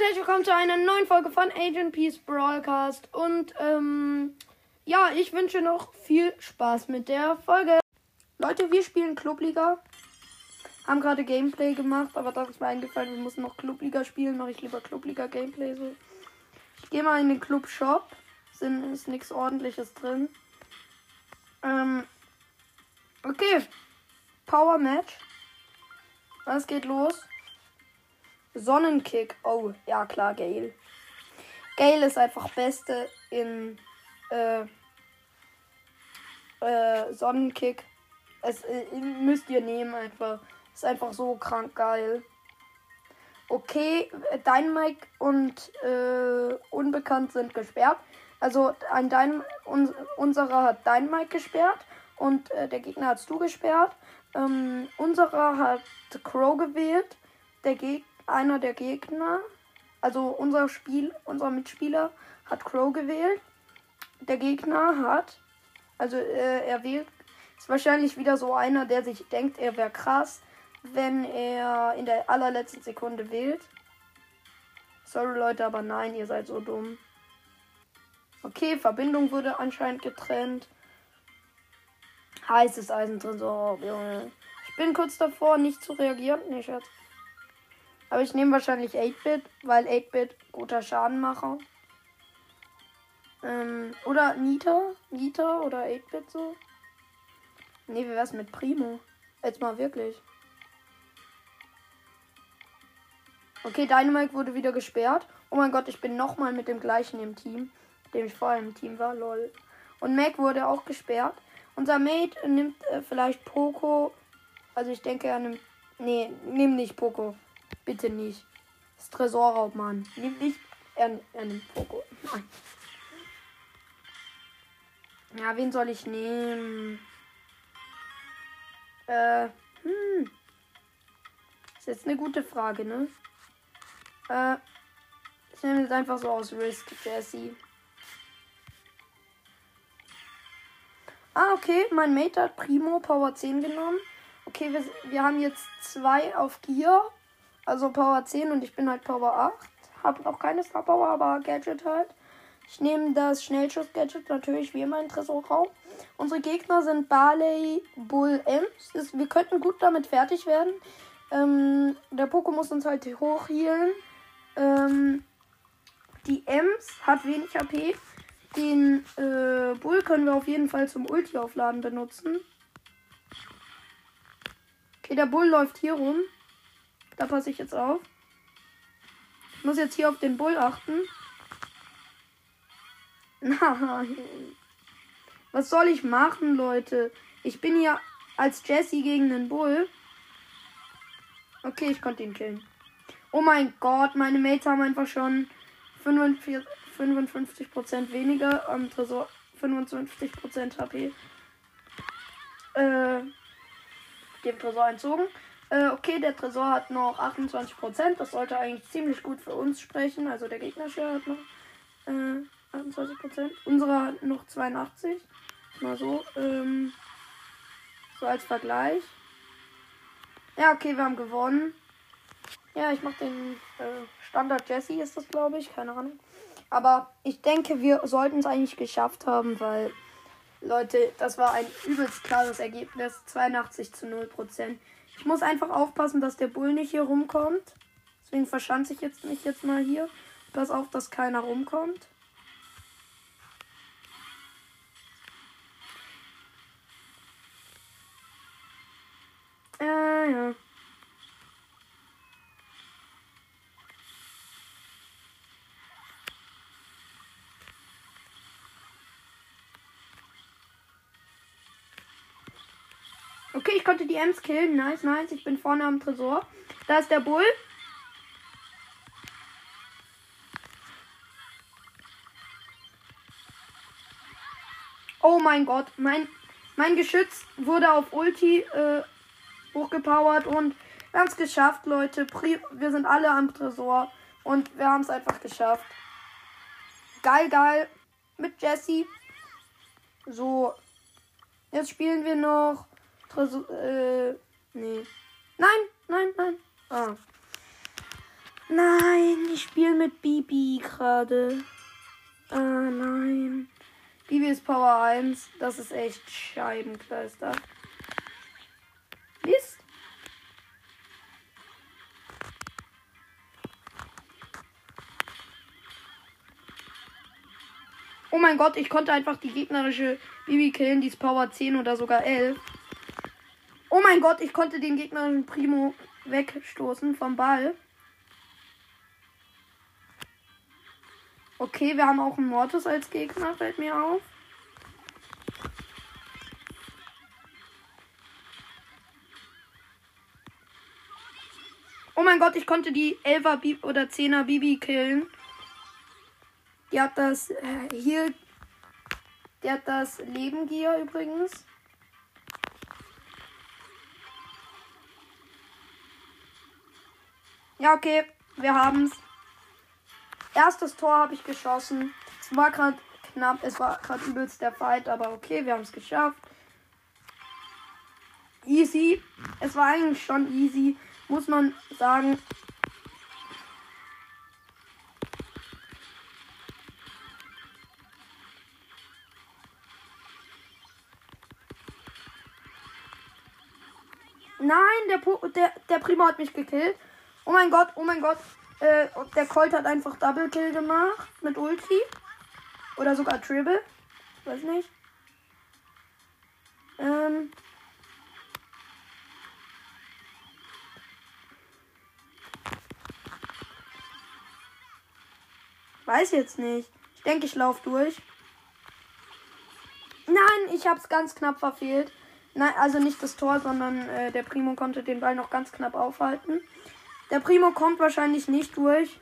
Und herzlich willkommen zu einer neuen Folge von Agent Peace Broadcast. Und ähm, ja, ich wünsche noch viel Spaß mit der Folge. Leute, wir spielen Clubliga. Haben gerade Gameplay gemacht, aber das ist mir eingefallen, wir müssen noch Clubliga spielen. Mache ich lieber Clubliga Gameplay so. Ich gehe mal in den Club Shop. Sind, ist nichts ordentliches drin. Ähm, okay. Power Match. Was geht los? Sonnenkick. Oh, ja klar, Gale. Gale ist einfach Beste in äh, äh, Sonnenkick. Es äh, müsst ihr nehmen einfach. Ist einfach so krank geil. Okay, Dynamite und äh, Unbekannt sind gesperrt. Also ein Dyn un unserer hat Dynamite gesperrt und äh, der Gegner hast du gesperrt. Ähm, unserer hat Crow gewählt. Der Geg einer der Gegner, also unser Spiel, unser Mitspieler hat Crow gewählt. Der Gegner hat, also äh, er wählt, ist wahrscheinlich wieder so einer, der sich denkt, er wäre krass, wenn er in der allerletzten Sekunde wählt. Sorry Leute, aber nein, ihr seid so dumm. Okay, Verbindung wurde anscheinend getrennt. Heißes Eisen drin, so, Junge. Ich bin kurz davor, nicht zu reagieren. Nee, Schatz. Aber ich nehme wahrscheinlich 8-Bit, weil 8-Bit guter Schadenmacher. Ähm, oder Nita? Nita oder 8-Bit so? Nee, wie wär's mit Primo? Jetzt mal wirklich. Okay, Dynamite wurde wieder gesperrt. Oh mein Gott, ich bin nochmal mit dem gleichen im Team, dem ich vorher im Team war, lol. Und Mac wurde auch gesperrt. Unser Mate nimmt äh, vielleicht Poco. Also ich denke, er nimmt. Nee, nimm nicht Poco. Bitte nicht. Das Tresorraub, Mann. Nimm nicht. Er, er nimmt Poco. Nein. Ja, wen soll ich nehmen? Äh, hm. Ist jetzt eine gute Frage, ne? Äh, ich nehme jetzt einfach so aus Risk, Jesse. Ah, okay, mein Mate hat Primo Power 10 genommen. Okay, wir, wir haben jetzt zwei auf Gear. Also Power 10 und ich bin halt Power 8. Hab noch keine Star Power, aber Gadget halt. Ich nehme das Schnellschuss-Gadget natürlich wie immer in Tresorraum. Unsere Gegner sind Barley, Bull, Ems. Wir könnten gut damit fertig werden. Ähm, der Poco muss uns halt hochhealen. Ähm, die Ems hat wenig HP. Den äh, Bull können wir auf jeden Fall zum Ulti aufladen benutzen. Okay, der Bull läuft hier rum. Da passe ich jetzt auf. Ich muss jetzt hier auf den Bull achten. Nein. Was soll ich machen, Leute? Ich bin hier als Jesse gegen den Bull. Okay, ich konnte ihn killen. Oh mein Gott, meine Mates haben einfach schon 45, 55% weniger am Tresor. 55% HP. Äh, dem Tresor entzogen. Äh, okay, der Tresor hat noch 28%. Das sollte eigentlich ziemlich gut für uns sprechen. Also der gegnerische hat noch äh, 28%. Unsere hat noch 82. Mal so. Ähm, so als Vergleich. Ja, okay, wir haben gewonnen. Ja, ich mach den äh, Standard Jesse, ist das, glaube ich. Keine Ahnung. Aber ich denke, wir sollten es eigentlich geschafft haben, weil, Leute, das war ein übelst klares Ergebnis. 82 zu 0 Prozent. Ich muss einfach aufpassen, dass der Bull nicht hier rumkommt. Deswegen verschanze ich jetzt mich jetzt mal hier. Pass auf, dass keiner rumkommt. Äh, ja. Okay, ich konnte die Ems killen. Nice, nice. Ich bin vorne am Tresor. Da ist der Bull. Oh mein Gott, mein, mein Geschütz wurde auf Ulti äh, hochgepowert und wir haben es geschafft, Leute. Wir sind alle am Tresor und wir haben es einfach geschafft. Geil, geil. Mit Jesse. So. Jetzt spielen wir noch Tresor, äh, nee. Nein, nein, nein. Ah. Nein, ich spiele mit Bibi gerade. Ah, nein. Bibi ist Power 1. Das ist echt Scheibenkleister. Mist. Oh mein Gott, ich konnte einfach die gegnerische Bibi killen. Die ist Power 10 oder sogar 11. Oh mein Gott, ich konnte den gegnerischen Primo wegstoßen vom Ball. Okay, wir haben auch einen Mortis als Gegner, fällt mir auf. Oh mein Gott, ich konnte die 11er Bi oder 10er Bibi killen. Die hat das äh, hier. Die hat das Lebengier übrigens. Ja, okay, wir haben's. Erstes Tor habe ich geschossen. Es war gerade knapp, es war gerade übelst der Fight, aber okay, wir haben es geschafft. Easy. Es war eigentlich schon easy, muss man sagen. Nein, der, Po- der, der Primo hat mich gekillt. Oh mein Gott, oh mein Gott. Äh, der Colt hat einfach Double Kill gemacht mit Ulti. Oder sogar Triple. Weiß nicht. Ähm. Weiß jetzt nicht. Ich denke, ich laufe durch. Nein, ich habe es ganz knapp verfehlt. Nein, also nicht das Tor, sondern äh, der Primo konnte den Ball noch ganz knapp aufhalten. Der Primo kommt wahrscheinlich nicht durch.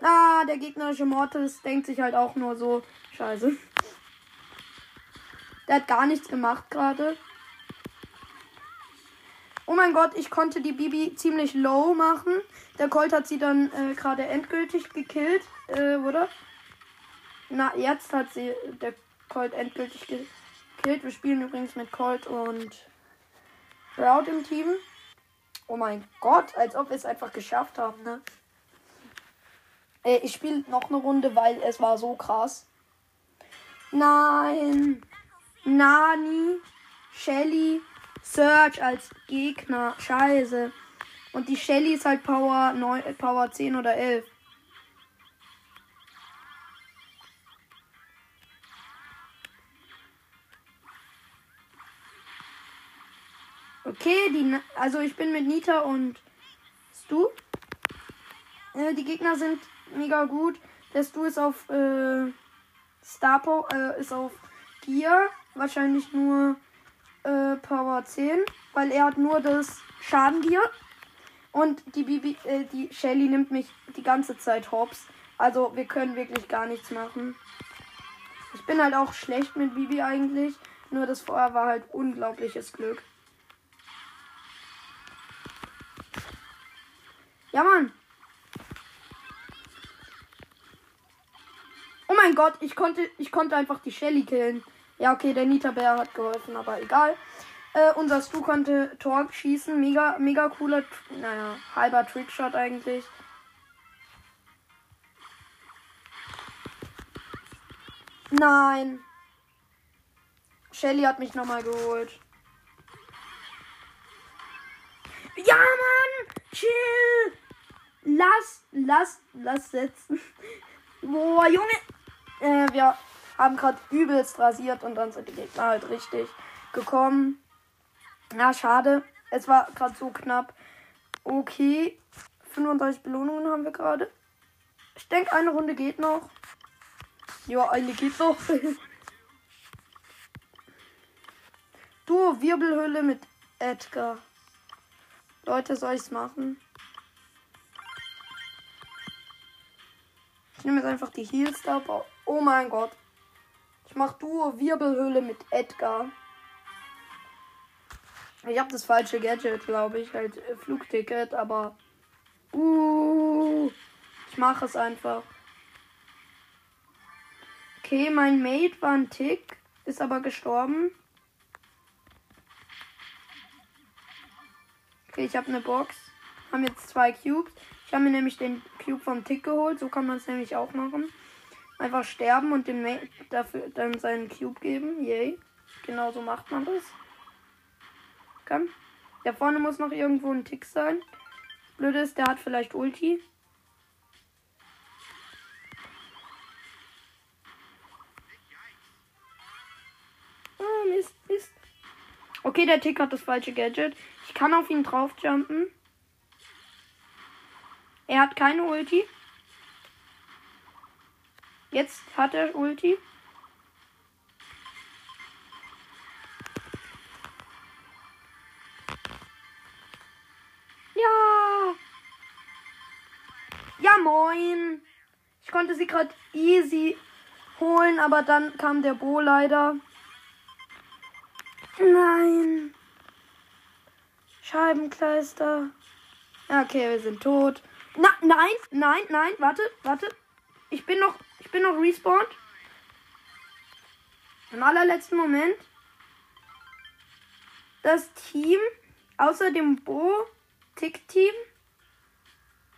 Ah, der gegnerische Mortis denkt sich halt auch nur so, scheiße. Der hat gar nichts gemacht gerade. Oh mein Gott, ich konnte die Bibi ziemlich low machen. Der Colt hat sie dann äh, gerade endgültig gekillt, äh, oder? Na, jetzt hat sie der Colt endgültig gekillt. Wir spielen übrigens mit Colt und Sprout im Team. Oh mein Gott, als ob wir es einfach geschafft haben, ne? Äh, ich spiele noch eine Runde, weil es war so krass. Nein. Nani, Shelly, Search als Gegner. Scheiße. Und die Shelly ist halt Power 9, äh, Power 10 oder 11. Okay, die, also ich bin mit Nita und Stu. Äh, die Gegner sind mega gut. Der Stu ist auf äh, Star äh, ist auf Gear. Wahrscheinlich nur äh, Power 10, weil er hat nur das Schadengear. Und die Bibi, äh, die Shelly nimmt mich die ganze Zeit hops. Also wir können wirklich gar nichts machen. Ich bin halt auch schlecht mit Bibi eigentlich. Nur das vorher war halt unglaubliches Glück. Ja, Mann. Oh mein Gott, ich konnte, ich konnte einfach die Shelly killen. Ja, okay, der Nita Bär hat geholfen, aber egal. Äh, unser Stu konnte Tor schießen. Mega, mega cooler, naja, halber Trickshot eigentlich. Nein. Shelly hat mich nochmal geholt. Ja, Mann! Chill! Lass, lass, lass setzen. Boah, Junge! Äh, wir haben gerade übelst rasiert und dann sind die Gegner halt richtig gekommen. Na, schade. Es war gerade so knapp. Okay. 35 Belohnungen haben wir gerade. Ich denke, eine Runde geht noch. Ja, eine geht noch. du, Wirbelhöhle mit Edgar. Leute, soll ich's machen? Ich nehme jetzt einfach die Heals da. Oh mein Gott. Ich mach Duo Wirbelhöhle mit Edgar. Ich habe das falsche Gadget, glaube ich. Halt äh, Flugticket, aber. Uh, ich mache es einfach. Okay, mein Mate war ein Tick, ist aber gestorben. Okay, ich habe eine Box. Haben jetzt zwei Cubes. Ich habe mir nämlich den Cube vom Tick geholt. So kann man es nämlich auch machen. Einfach sterben und dem Mate dafür dann seinen Cube geben. Yay. Genau so macht man das. Komm. Da vorne muss noch irgendwo ein Tick sein. Blöde ist, der hat vielleicht Ulti. Oh, Mist, Mist. Okay, der Tick hat das falsche Gadget. Ich kann auf ihn draufjumpen. Er hat keine Ulti. Jetzt hat er Ulti. Ja. Ja, moin. Ich konnte sie gerade easy holen, aber dann kam der Bo leider. Nein. Scheibenkleister. Okay, wir sind tot. Na, nein, nein, nein, warte, warte. Ich bin noch, ich bin noch respawned. Im allerletzten Moment. Das Team, außer dem Bo-Tick-Team.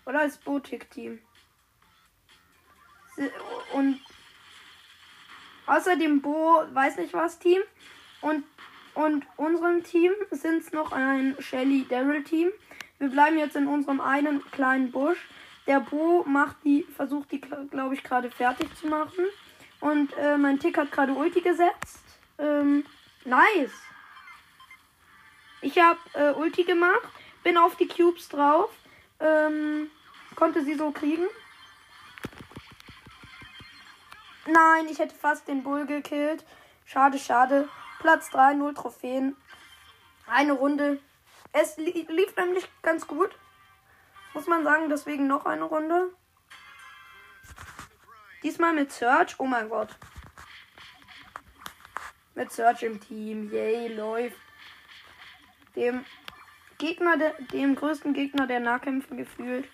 Oder als Bo-Tick-Team. Und außer dem Bo, weiß nicht was Team. Und, und unserem Team sind es noch ein Shelly Daryl Team. Wir bleiben jetzt in unserem einen kleinen Busch. Der Bo macht die, versucht die, glaube ich, gerade fertig zu machen. Und äh, mein Tick hat gerade Ulti gesetzt. Ähm, nice. Ich habe äh, Ulti gemacht, bin auf die Cubes drauf, ähm, konnte sie so kriegen. Nein, ich hätte fast den Bull gekillt. Schade, schade. Platz 3, 0 Trophäen. Eine Runde es li lief nämlich ganz gut. Muss man sagen, deswegen noch eine Runde. Diesmal mit Search. Oh mein Gott. Mit Search im Team. Yay, läuft. Dem Gegner, der, dem größten Gegner der Nahkämpfe gefühlt.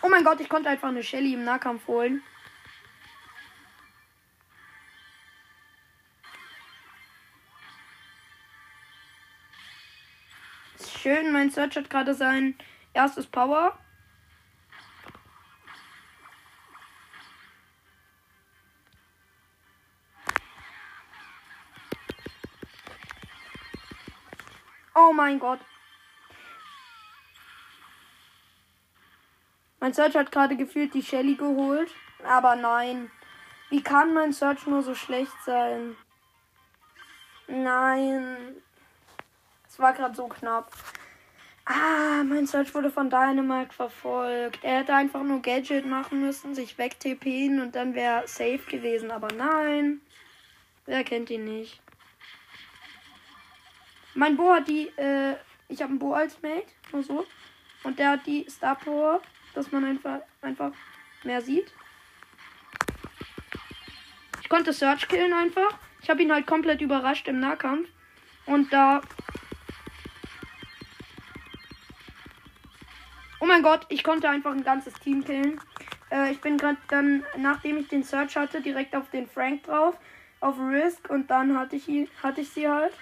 Oh mein Gott, ich konnte einfach eine Shelly im Nahkampf holen. Schön, mein Search hat gerade sein erstes Power. Oh mein Gott. Mein Search hat gerade gefühlt die Shelly geholt. Aber nein. Wie kann mein Search nur so schlecht sein? Nein. War gerade so knapp. Ah, mein Search wurde von Dynamite verfolgt. Er hätte einfach nur Gadget machen müssen, sich wegtippen und dann wäre safe gewesen. Aber nein. Wer kennt ihn nicht? Mein Bo hat die, äh, ich habe einen Bo als Mate, nur so. Und der hat die Star Power dass man einfach, einfach mehr sieht. Ich konnte Search killen einfach. Ich habe ihn halt komplett überrascht im Nahkampf. Und da. Mein Gott, ich konnte einfach ein ganzes Team killen. Äh, ich bin gerade dann, nachdem ich den Search hatte, direkt auf den Frank drauf. Auf Risk und dann hatte ich, ihn, hatte ich sie halt.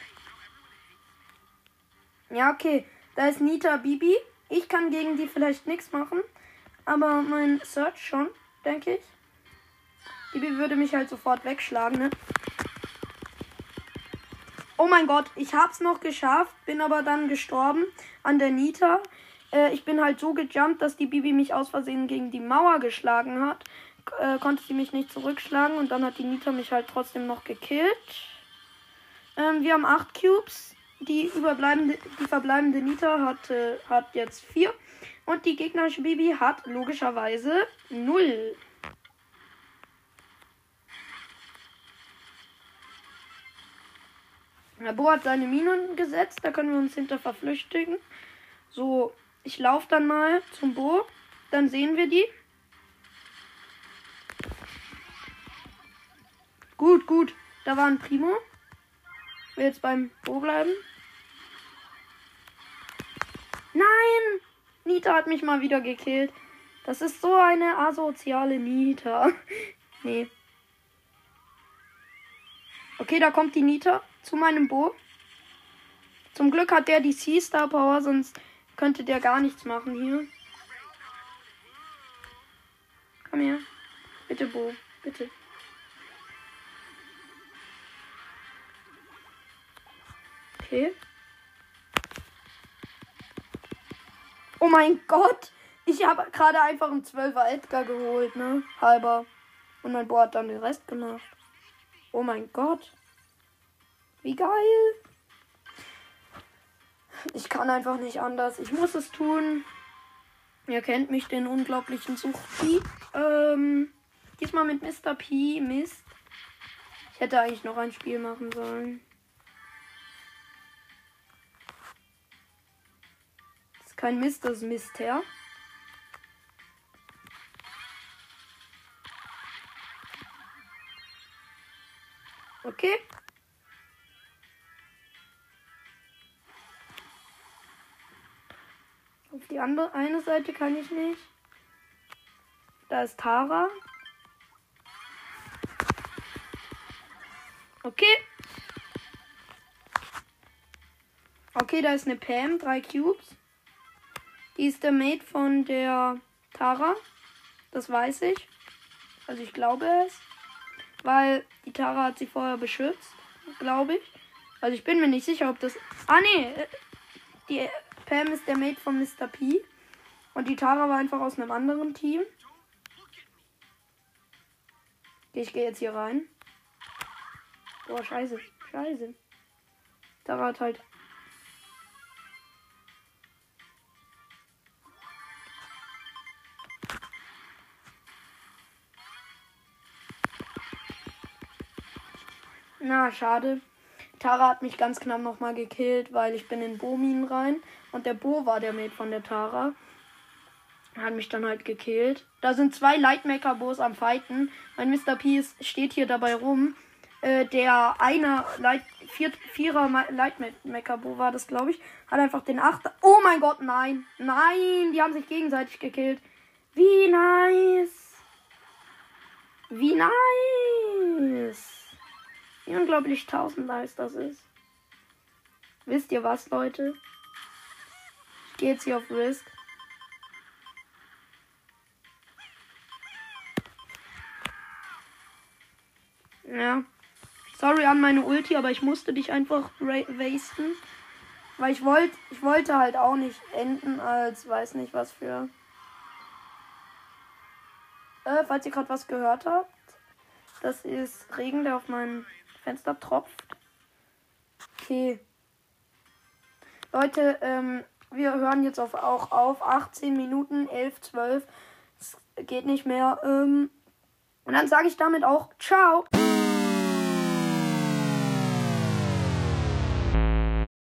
Ja, okay. Da ist Nita Bibi. Ich kann gegen die vielleicht nichts machen. Aber mein Search schon, denke ich. Die würde mich halt sofort wegschlagen, ne? Oh mein Gott, ich hab's noch geschafft, bin aber dann gestorben an der Nita. Äh, ich bin halt so gejumpt, dass die Bibi mich aus Versehen gegen die Mauer geschlagen hat. Äh, konnte sie mich nicht zurückschlagen und dann hat die Nita mich halt trotzdem noch gekillt. Ähm, wir haben 8 Cubes. Die überbleibende, die verbleibende Nita hat, äh, hat jetzt 4. Und die gegnerische Bibi hat logischerweise 0. Der Bo hat seine Minen gesetzt, da können wir uns hinter verflüchtigen. So, ich laufe dann mal zum Bo, dann sehen wir die. Gut, gut, da war ein Primo. Will jetzt beim Bo bleiben. Nein! Nita hat mich mal wieder gekillt. Das ist so eine asoziale Nita. nee. Okay, da kommt die Nita zu meinem Bo. Zum Glück hat der die Sea-Star Power, sonst könnte der gar nichts machen hier. Komm her. Bitte, Bo. Bitte. Okay. Oh mein Gott. Ich habe gerade einfach einen 12er Edgar geholt, ne? Halber. Und mein Bo hat dann den Rest gemacht. Oh mein Gott. Wie geil. Ich kann einfach nicht anders. Ich muss es tun. Ihr kennt mich, den unglaublichen Suchti. Ähm, diesmal mit Mr. P. Mist. Ich hätte eigentlich noch ein Spiel machen sollen. Das ist kein Mist, das ist Mister. Okay. Die andere eine Seite kann ich nicht. Da ist Tara. Okay. Okay, da ist eine Pam, drei Cubes. Die ist der Mate von der Tara. Das weiß ich. Also ich glaube es. Weil die Tara hat sie vorher beschützt, glaube ich. Also ich bin mir nicht sicher, ob das. Ah nee, äh, die Pam ist der Mate von Mr. P. Und die Tara war einfach aus einem anderen Team. Ich gehe jetzt hier rein. Boah, scheiße. Scheiße. Tara hat halt. Na, schade. Tara hat mich ganz knapp nochmal gekillt, weil ich bin in Bomin rein. Und der Bo war der Mate von der Tara. Hat mich dann halt gekillt. Da sind zwei Lightmaker-Bos am Fighten. Mein Mr. P steht hier dabei rum. Äh, der eine Light, vier, Vierer Lightmaker-Bo war das, glaube ich. Hat einfach den Achter. Oh mein Gott, nein. Nein, die haben sich gegenseitig gekillt. Wie nice. Wie nice. Wie unglaublich tausend nice das ist. Wisst ihr was, Leute? Gehe jetzt hier auf Risk. Ja. Sorry an meine Ulti, aber ich musste dich einfach wasten. Weil ich wollte, ich wollte halt auch nicht enden als weiß nicht was für. Äh, falls ihr gerade was gehört habt, das ist Regen, der auf mein Fenster tropft. Okay. Leute, ähm, wir hören jetzt auf, auch auf. 18 Minuten, 11, 12. Es geht nicht mehr. Ähm, und dann sage ich damit auch Ciao.